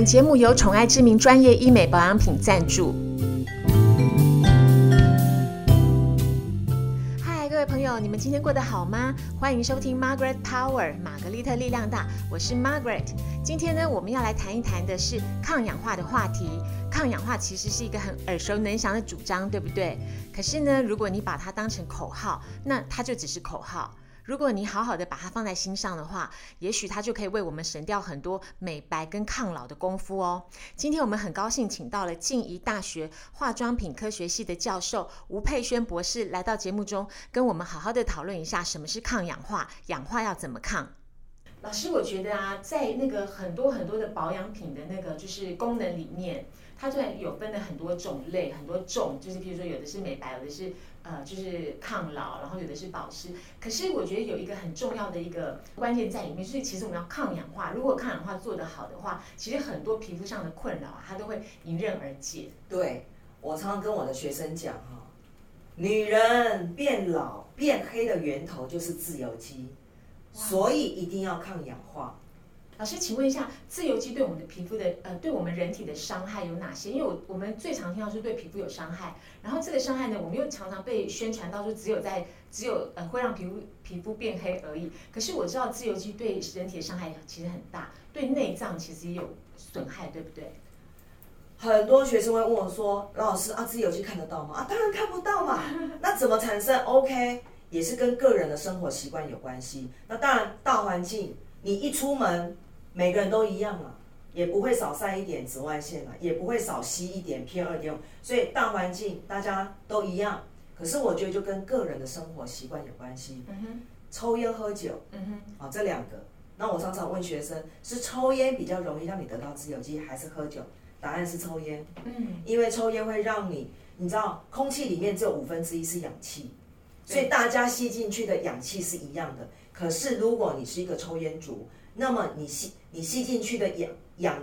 本节目由宠爱知名专业医美保养品赞助。嗨，各位朋友，你们今天过得好吗？欢迎收听 Margaret Power 玛格丽特力量大，我是 Margaret。今天呢，我们要来谈一谈的是抗氧化的话题。抗氧化其实是一个很耳熟能详的主张，对不对？可是呢，如果你把它当成口号，那它就只是口号。如果你好好的把它放在心上的话，也许它就可以为我们省掉很多美白跟抗老的功夫哦。今天我们很高兴请到了静宜大学化妆品科学系的教授吴佩轩博士来到节目中，跟我们好好的讨论一下什么是抗氧化，氧化要怎么抗。老师，我觉得啊，在那个很多很多的保养品的那个就是功能里面。它虽然有分了很多种类，很多种，就是比如说有的是美白，有的是呃就是抗老，然后有的是保湿。可是我觉得有一个很重要的一个关键在里面，就是其实我们要抗氧化。如果抗氧化做得好的话，其实很多皮肤上的困扰啊，它都会迎刃而解。对我常常跟我的学生讲哈，女人变老变黑的源头就是自由基，所以一定要抗氧化。老师，请问一下，自由基对我们的皮肤的呃，对我们人体的伤害有哪些？因为我我们最常听到是对皮肤有伤害，然后这个伤害呢，我们又常常被宣传到说只有在只有呃会让皮肤皮肤变黑而已。可是我知道自由基对人体的伤害其实很大，对内脏其实也有损害，对不对？很多学生会问我说：“老师啊，自由基看得到吗？”啊，当然看不到嘛。那怎么产生？OK，也是跟个人的生活习惯有关系。那当然，大环境，你一出门。每个人都一样啊，也不会少晒一点紫外线啊，也不会少吸一点 PM 二点五，所以大环境大家都一样。可是我觉得就跟个人的生活习惯有关系。嗯哼，抽烟喝酒，嗯哼，啊这两个。那我常常问学生，是抽烟比较容易让你得到自由基，还是喝酒？答案是抽烟。嗯，因为抽烟会让你，你知道，空气里面只有五分之一是氧气，所以大家吸进去的氧气是一样的。可是如果你是一个抽烟族，那么你吸你吸进去的氧氧，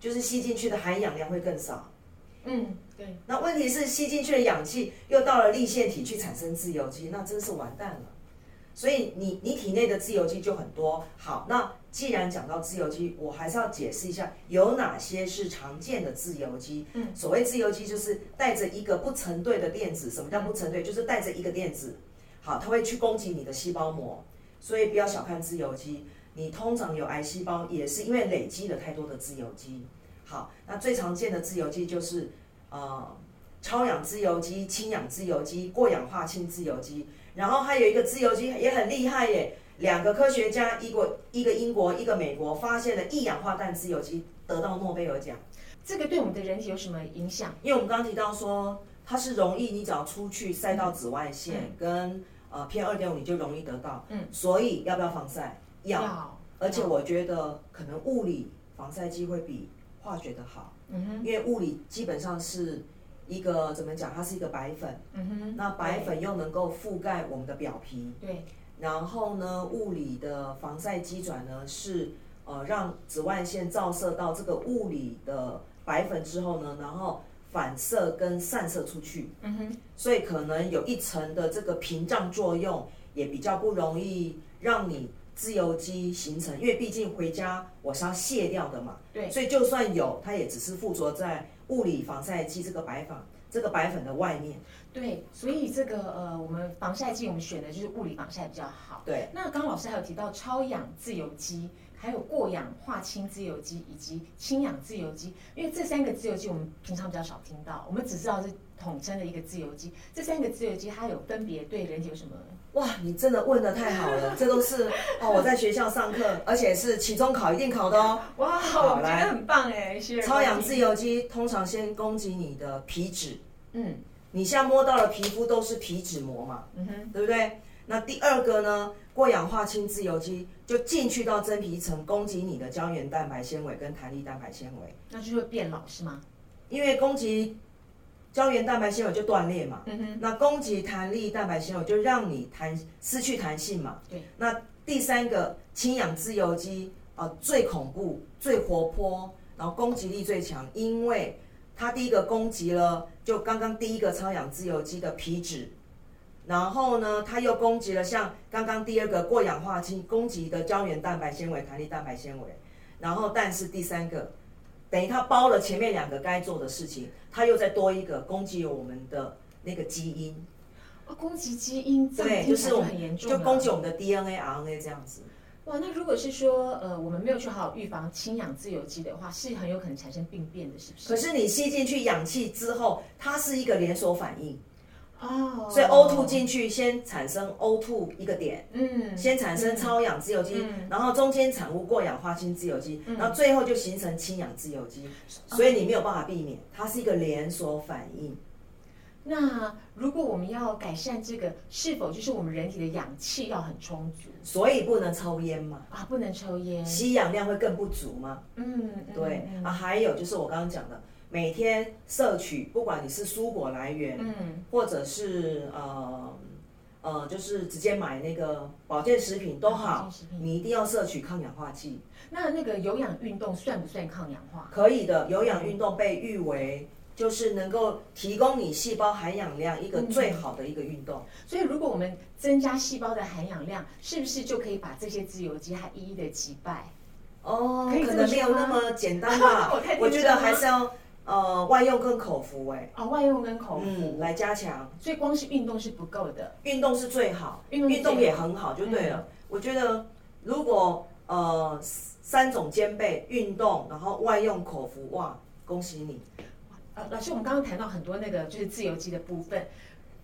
就是吸进去的含氧量会更少。嗯，对。那问题是吸进去的氧气又到了立腺体去产生自由基，那真是完蛋了。所以你你体内的自由基就很多。好，那既然讲到自由基，我还是要解释一下有哪些是常见的自由基。嗯，所谓自由基就是带着一个不成对的电子。什么叫不成对？就是带着一个电子。好，它会去攻击你的细胞膜，所以不要小看自由基。你通常有癌细胞，也是因为累积了太多的自由基。好，那最常见的自由基就是，呃，超氧自由基、氢氧自由基、过氧化氢自由基。然后还有一个自由基也很厉害耶，两个科学家，一个一个英国，一个美国，发现了一氧化氮自由基，得到诺贝尔奖。这个对我们的人体有什么影响？因为我们刚刚提到说，它是容易，你只要出去晒到紫外线跟呃 PM 二点五，你就容易得到。嗯，所以要不要防晒？要，而且我觉得可能物理防晒剂会比化学的好，嗯哼，因为物理基本上是一个怎么讲，它是一个白粉，嗯哼，那白粉又能够覆盖我们的表皮，对，然后呢，物理的防晒机转呢是呃让紫外线照射到这个物理的白粉之后呢，然后反射跟散射出去，嗯哼，所以可能有一层的这个屏障作用，也比较不容易让你。自由基形成，因为毕竟回家我是要卸掉的嘛，对，所以就算有，它也只是附着在物理防晒剂这个白粉这个白粉的外面。对，所以这个呃，我们防晒剂我们选的就是物理防晒比较好。对，那刚刚老师还有提到超氧自由基，还有过氧化氢自由基以及氢氧自由基，因为这三个自由基我们平常比较少听到，我们只知道是统称的一个自由基。这三个自由基它有分别对人体有什么？哇，你真的问的太好了，这都是哦，我在学校上课，而且是期中考一定考的哦。哇，我觉得很棒哎，超氧自由基通常先攻击你的皮脂，嗯，你现在摸到的皮肤都是皮脂膜嘛，嗯哼，对不对？那第二个呢，过氧化氢自由基就进去到真皮层，攻击你的胶原蛋白纤维跟弹力蛋白纤维，那就会变老是吗？因为攻击。胶原蛋白纤维就断裂嘛，那攻击弹力蛋白纤维就让你弹失去弹性嘛。对，那第三个氢氧自由基啊最恐怖、最活泼，然后攻击力最强，因为它第一个攻击了就刚刚第一个超氧自由基的皮脂，然后呢，它又攻击了像刚刚第二个过氧化氢攻击的胶原蛋白纤维、弹力蛋白纤维，然后但是第三个等于它包了前面两个该做的事情，它又再多一个攻击我们的那个基因，哦，攻击基因，对，就是我们很严重就攻击我们的 DNA、RNA 这样子。哇，那如果是说，呃，我们没有去好好预防氢氧自由基的话，是很有可能产生病变的，是不是？可是你吸进去氧气之后，它是一个连锁反应，哦，所以 O2 进去先产生 O2 一个点，嗯，先产生超氧自由基，嗯。然后中间产物过氧化氢自由基，嗯。然后最后就形成氢氧自由基，所以你没有办法避免，它是一个连锁反应。那如果我们要改善这个，是否就是我们人体的氧气要很充足？所以不能抽烟嘛，啊？不能抽烟。吸氧量会更不足吗。嗯，嗯对、嗯。啊，还有就是我刚刚讲的，每天摄取，不管你是蔬果来源，嗯，或者是呃呃，就是直接买那个保健食品都好你一定要摄取抗氧化剂。那那个有氧运动算不算抗氧化？可以的，有氧运动被誉为就是能够提供你细胞含氧量一个嗯最好的一个运动。所以如果我们增加细胞的含氧量，是不是就可以把这些自由基还一一的击败？哦可能没有那么简单吧 我觉得还是要呃外用跟口服哎、哦，外用跟口服，嗯，来加强。所以光是运动是不够的。运动是最好，运动是最好也很好，就对了。我觉得如果呃三种兼备，运动然后外用口服，哇，恭喜你！呃，老师，我们刚刚谈到很多那个就是自由基的部分，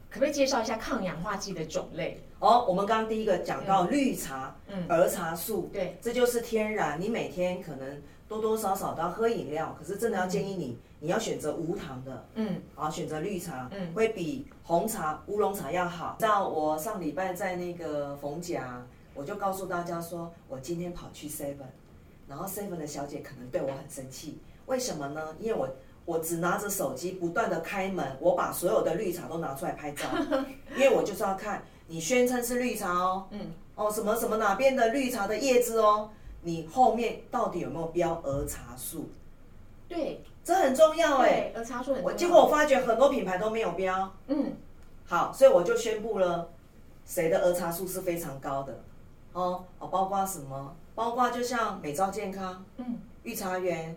可不可以介绍一下抗氧化剂的种类？哦，我们刚刚第一个讲到绿茶、嗯，儿茶素，对，这就是天然，你每天可能多多少少都要喝饮料，可是真的要建议你，你要选择无糖的，嗯。啊，选择绿茶，嗯。会比红茶、乌龙茶要好。像我上礼拜在那个逢甲，我就告诉大家说，我今天跑去 Seven，然后 Seven 的小姐可能对我很生气，为什么呢？因为我我只拿着手机不断的开门，我把所有的绿茶都拿出来拍照，因为我就是要看你宣称是绿茶哦，嗯，哦什么什么哪边的绿茶的叶子哦，你后面到底有没有标儿茶素？对，这很重要哎。对，儿茶素很重要我结果我发觉很多品牌都没有标。嗯，好，所以我就宣布了，谁的儿茶素是非常高的，哦哦，包括什么？包括就像美兆健康、嗯，御茶园，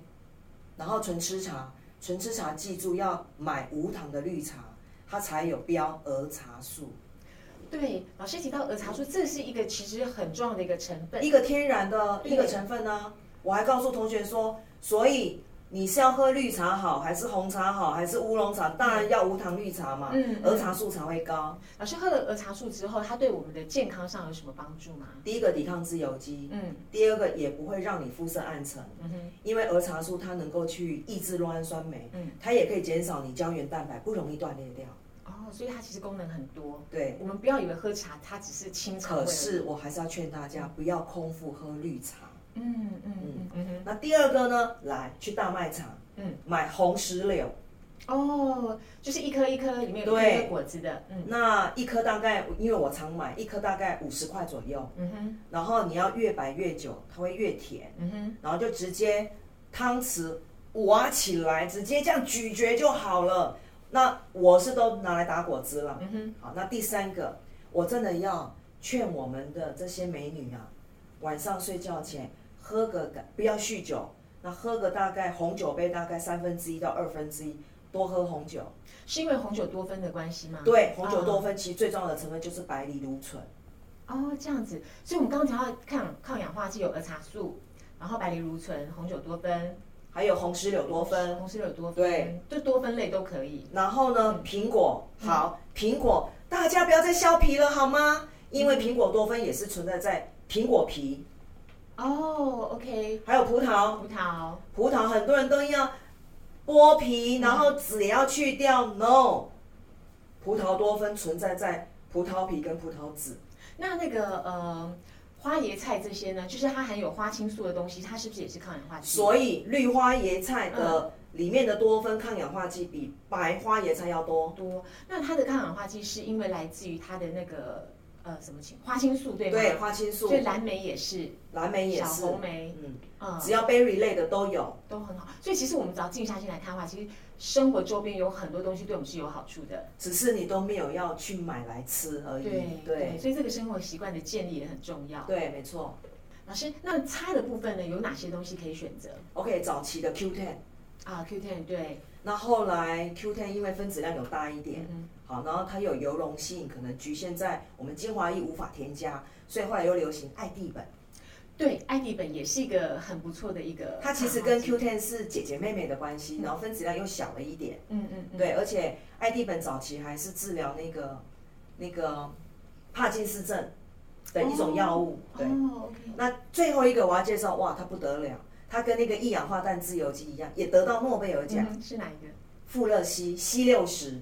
然后纯吃茶，纯吃茶记住要买无糖的绿茶，它才有标儿茶素，对，老师提到儿茶素，这是一个其实很重要的一个成分。一个天然的一个成分呢、我还告诉同学说，所以你是要喝绿茶好，还是红茶好，还是乌龙茶？当然要无糖绿茶嘛，嗯嗯儿茶素才会高。老师喝了儿茶素之后，它对我们的健康上有什么帮助吗？第一个抵抗自由基，嗯第二个也不会让你肤色暗沉，嗯哼，因为儿茶素它能够去抑制酪氨酸酶，嗯它也可以减少你胶原蛋白不容易断裂掉。哦，所以它其实功能很多。对，我们不要以为喝茶它只是清肠胃。可是我还是要劝大家不要空腹喝绿茶。嗯嗯嗯。嗯哼，那第二个呢，来去大卖场，嗯，买红石榴，哦，就是一颗一颗里面有一对颗果子的，嗯。那一颗大概因为我常买，一颗大概五十块左右，嗯哼。然后你要越摆越久，它会越甜，嗯哼，然后就直接汤匙挖起来，直接这样咀嚼就好了。那我是都拿来打果汁了。嗯哼，好，那第三个，我真的要劝我们的这些美女啊，晚上睡觉前喝个不要酗酒，那喝个大概红酒杯大概三分之一到二分之一，多喝红酒。是因为红酒多酚的关系吗？对，红酒多哦酚其实最重要的成分就是白藜芦醇。哦，这样子，所以我们刚刚讲到抗抗氧化剂有儿茶素，然后白藜芦醇、红酒多酚、还有红石榴多酚，红石榴多酚，对，就多酚类都可以。然后呢，苹果。嗯。好，苹果。大家不要再削皮了好吗？因为苹果多酚也是存在在苹果皮，哦，OK，还有葡萄，葡萄，葡萄很多人都要剥皮，然后籽也要去掉，no，葡萄多酚存在在葡萄皮跟葡萄籽，那那个呃花椰菜这些呢，就是它含有花青素的东西，它是不是也是抗氧化剂？所以绿花椰菜的里面的多酚抗氧化剂比白花椰菜要多。多。那它的抗氧化剂是因为来自于它的那个呃什么情花青素对吗？对，花青素所以、蓝莓也是，小蓝莓也是，红莓，嗯，嗯，只要 berry 类的都有。都很好。所以其实我们只要静下心来看的话，其实生活周边有很多东西对我们是有好处的。只是你都没有要去买来吃而已。对对所以这个生活习惯的建立也很重要。对，没错。老师，那擦的部分呢，有哪些东西可以选择？OK，早期的 Q10，啊，Q10 对，那后来 Q10 因为分子量有大一点，嗯好，然后它有油溶性，可能局限在我们精华液无法添加，所以后来又流行艾地本。对，艾地本也是一个很不错的一个。它其实跟 Q10 是姐姐妹妹的关系，然后分子量又小了一点。嗯嗯嗯，对，而且艾地本早期还是治疗那个那个帕金斯症的一种药物。对，哦，OK，那最后一个我要介绍，哇，它不得了，它跟那个一氧化氮自由基一样，也得到诺贝尔奖。嗯是哪一个？富勒烯 C 六十，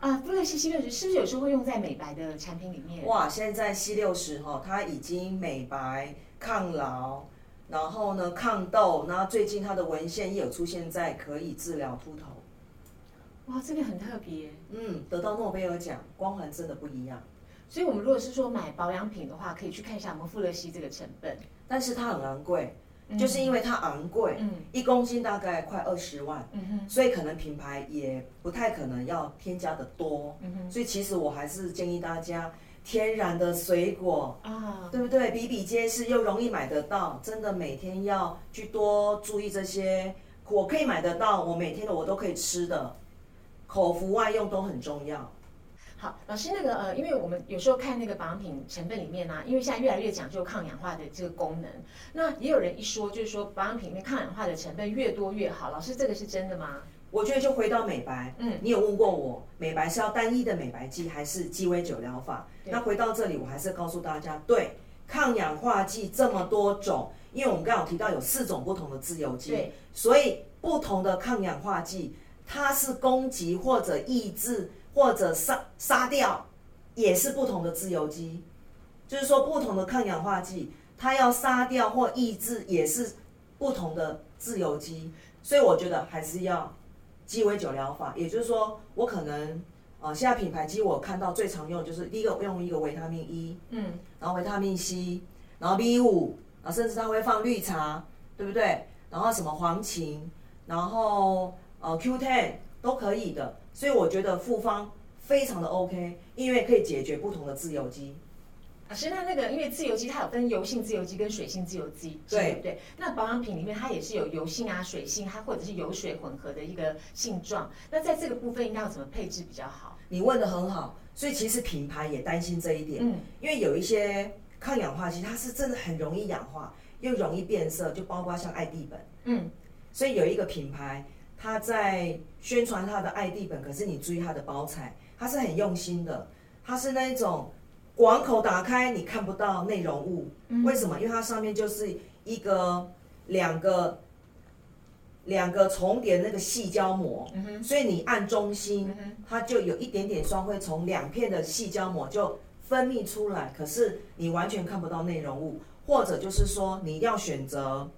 啊，富勒西 C 六十是不是有时候会用在美白的产品里面？哇，现在 C 六十哈，它已经美白、抗老，然后呢抗痘，然后最近它的文献也有出现在可以治疗秃头。哇，这个很特别。嗯，得到诺贝尔奖，光环真的不一样。所以，我们如果是说买保养品的话，可以去看一下我们富勒烯这个成分，但是它很昂贵，就是因为它昂贵，嗯一公斤大概快二十万，所以可能品牌也不太可能要添加的多。所以其实我还是建议大家天然的水果，啊，对不对？比比皆是，又容易买得到，真的每天要去多注意这些。我可以买得到，我每天的我都可以吃的，口服外用都很重要。好，老师那个呃，因为我们有时候看那个保养品成分里面呢、因为现在越来越讲究抗氧化的这个功能，那也有人一说就是说保养品里面抗氧化的成分越多越好，老师这个是真的吗？我觉得就回到美白，嗯，你有问过我，美白是要单一的美白剂还是鸡尾酒疗法？那回到这里，我还是告诉大家，对，抗氧化剂这么多种，因为我们刚刚有提到有四种不同的自由基，所以不同的抗氧化剂，它是攻击或者抑制或者杀杀掉，也是不同的自由基。就是说，不同的抗氧化剂，它要杀掉或抑制，也是不同的自由基。所以我觉得还是要鸡尾酒疗法，也就是说，我可能呃，现在品牌机我看到最常用就是第一个用一个维他命 E，嗯，然后维他命 C，然后 B 五，然后甚至它会放绿茶，对不对？然后什么黄芩，然后呃 Q10 都可以的，所以我觉得复方非常的 OK，因为可以解决不同的自由基。老师，那那个因为自由基它有分油性自由基跟水性自由基，对不对？那保养品里面它也是有油性啊、水性，它或者是油水混合的一个性状。那在这个部分应该要怎么配置比较好？你问的很好，所以其实品牌也担心这一点，嗯，因为有一些抗氧化剂它是真的很容易氧化，又容易变色，就包括像爱地本。嗯，所以有一个品牌，它在宣传他的爱地本，可是你注意他的包材，他是很用心的，他是那种广口打开你看不到内容物，为什么？因为它上面就是一个两个两个重叠那个细胶膜，所以你按中心，它就有一点点霜会从两片的细胶膜就分泌出来，可是你完全看不到内容物，或者就是说你要选择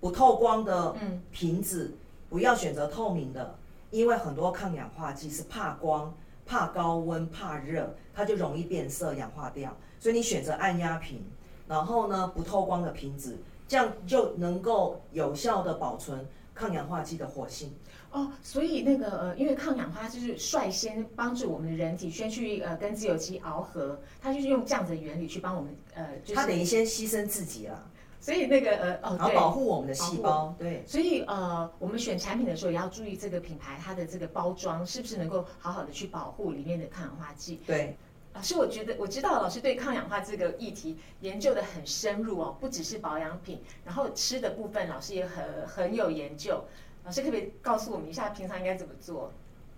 不透光的瓶子，不要选择透明的，因为很多抗氧化剂是怕光、怕高温、怕热，它就容易变色、氧化掉。所以你选择按压瓶，然后呢不透光的瓶子，这样就能够有效的保存抗氧化剂的活性。哦，所以那个呃，因为抗氧化就是率先帮助我们的人体先去呃跟自由基螯合，它就是用这样子的原理去帮我们呃，就是它等于先牺牲自己啦，所以那个呃哦然后对，保护我们的细胞。对，所以呃，我们选产品的时候也要注意这个品牌它的这个包装是不是能够好好的去保护里面的抗氧化剂。对，老师，我觉得我知道老师对抗氧化这个议题研究的很深入哦，不只是保养品，然后吃的部分老师也很很有研究。老师可不可以告诉我们一下平常应该怎么做？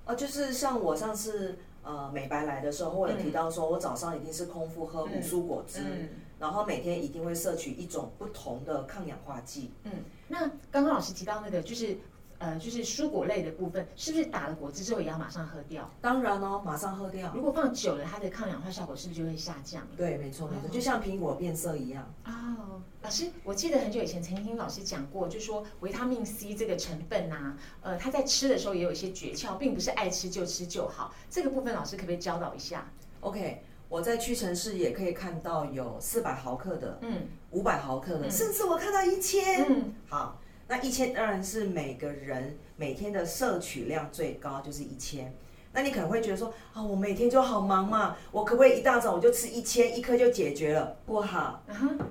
哦，就是像我上次呃美白来的时候，我有提到说，我早上一定是空腹喝五蔬果汁，嗯然后每天一定会摄取一种不同的抗氧化剂。嗯，那刚刚老师提到那个就是呃就是蔬果类的部分，是不是打了果汁之后也要马上喝掉？当然哦，马上喝掉。如果放久了，它的抗氧化效果是不是就会下降？对，没错没错，哦就像苹果变色一样。哦，老师，我记得很久以前曾经听老师讲过，就说维他命 C 这个成分呐、呃，它在吃的时候也有一些诀窍，并不是爱吃就吃就好。这个部分老师可不可以教导一下？OK，我在屈臣氏也可以看到有四百毫克的、嗯五百毫克的，嗯甚至我看到一千。嗯好，那一千当然是每个人每天的摄取量最高，就是一千。那你可能会觉得说，啊、我每天就好忙嘛，我可不可以一大早我就吃一千，一颗就解决了？不好，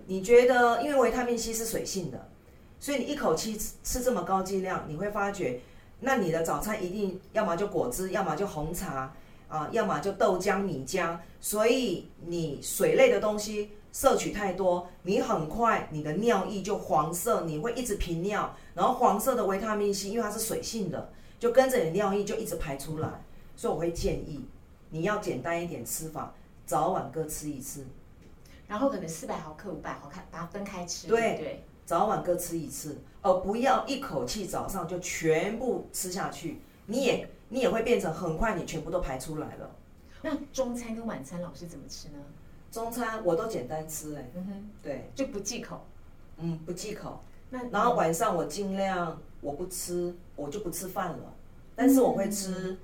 你觉得，因为维他命 C 是水性的，所以你一口气吃吃这么高剂量，你会发觉，那你的早餐一定要么就果汁，要么就红茶啊，要么就豆浆、米浆，所以你水类的东西摄取太多，你很快你的尿液就黄色，你会一直频尿，然后黄色的维他命 C，因为它是水性的，就跟着你尿液就一直排出来，所以我会建议你要简单一点吃法，早晚各吃一次。然后可能四百毫克、五百毫克，把它分开吃。对对对，早晚各吃一次，而不要一口气早上就全部吃下去，你也你也会变成很快你全部都排出来了。那中餐跟晚餐老师怎么吃呢？中餐我都简单吃、哎，嗯哼，对，就不忌口。嗯，不忌口。那然后晚上我尽量我不吃，我就不吃饭了，但是我会吃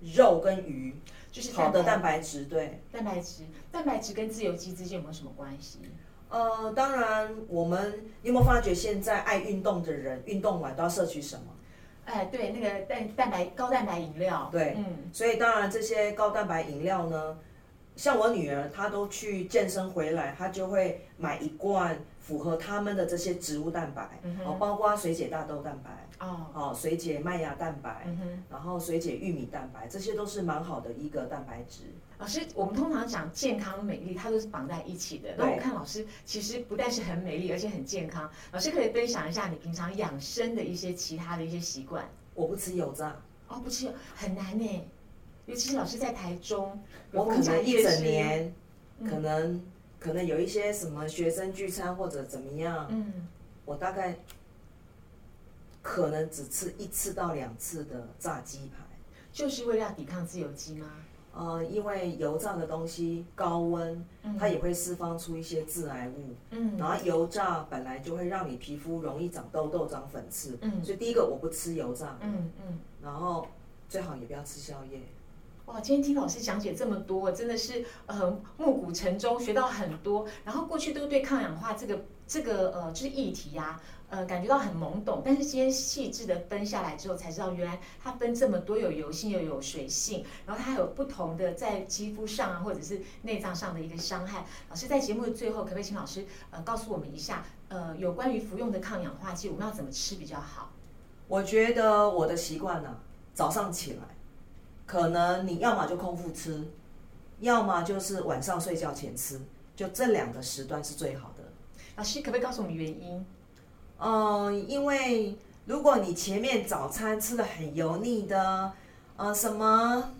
肉跟鱼，就是好的蛋白白质，对。蛋白质，蛋白质跟自由基之间有没有什么关系？呃，当然，我们你有没有发觉现在爱运动的人，运动完都要摄取什么？哎，对，那个蛋蛋白高蛋白饮料。对嗯，所以当然这些高蛋白饮料呢，像我女儿她都去健身回来，她就会买一罐符合他们的这些植物蛋白，嗯哦，包括水解大豆蛋白，哦，哦，水解麦芽蛋白，嗯。然后水解玉米蛋白，这些都是蛮好的一个蛋白质。老师，我们通常讲健康美丽，它都是绑在一起的。那我看老师其实不但是很美丽，而且很健康。老师可以分享一下你平常养生的一些其他的一些习惯。我不吃油炸，哦，不吃油很难呢，尤其是老师在台中，我可能一整，年，嗯可能可能有一些什么学生聚餐或者怎么样，嗯，我大概可能只吃一次到两次的炸鸡排。就是为了要抵抗自由基吗？呃，因为油炸的东西高温，嗯它也会释放出一些致癌物。嗯然后油炸本来就会让你皮肤容易长痘痘、长粉刺，嗯所以第一个我不吃油炸，嗯嗯。然后最好也不要吃宵夜。哇，今天听老师讲解这么多，真的是呃暮鼓晨钟，学到很多。然后过去都对抗氧化这个这个呃就是议题呀、呃感觉到很懵懂，但是今天细致的分下来之后，才知道原来它分这么多，有油性又有水性，然后它还有不同的在肌肤上啊或者是内脏上的一个伤害。老师在节目的最后，可不可以请老师呃告诉我们一下，呃有关于服用的抗氧化剂，我们要怎么吃比较好？我觉得我的习惯呢，早上起来，可能你要么就空腹吃，要么就是晚上睡觉前吃，就这两个时段是最好的。老师可不可以告诉我们原因？嗯，因为如果你前面早餐吃的很油腻的，呃，什么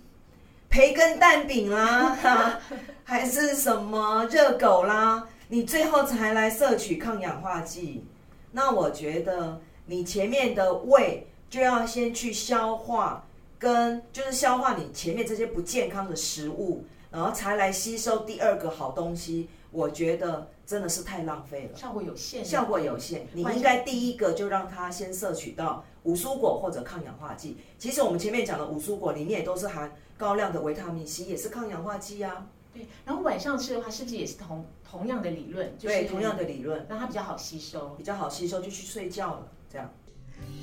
培根蛋饼啦，哈 还是什么热狗啦，你最后才来摄取抗氧化剂，那我觉得你前面的胃就要先去消化，跟就是消化你前面这些不健康的食物，然后才来吸收第二个好东西，我觉得真的是太浪费了。效果有限，效果有限，你完应该第一个就让它先摄取到五蔬果或者抗氧化剂。其实我们前面讲的五蔬果里面也都是含高量的维他命 C，也是抗氧化剂啊。对，然后晚上吃的话，是不是也是同同样的理论？就是对，同样的理论让它比较好吸收。比较好吸收，就去睡觉了。这样，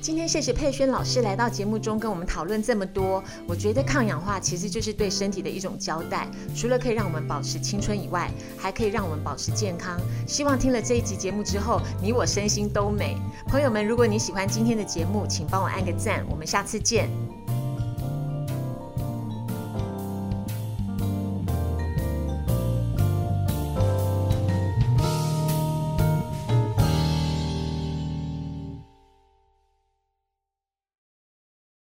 今天谢谢佩轩老师来到节目中跟我们讨论这么多。我觉得抗氧化其实就是对身体的一种交代，除了可以让我们保持青春以外，还可以让我们保持健康。希望听了这一集节目之后，你我身心都美。朋友们，如果你喜欢今天的节目，请帮我按个赞，我们下次见。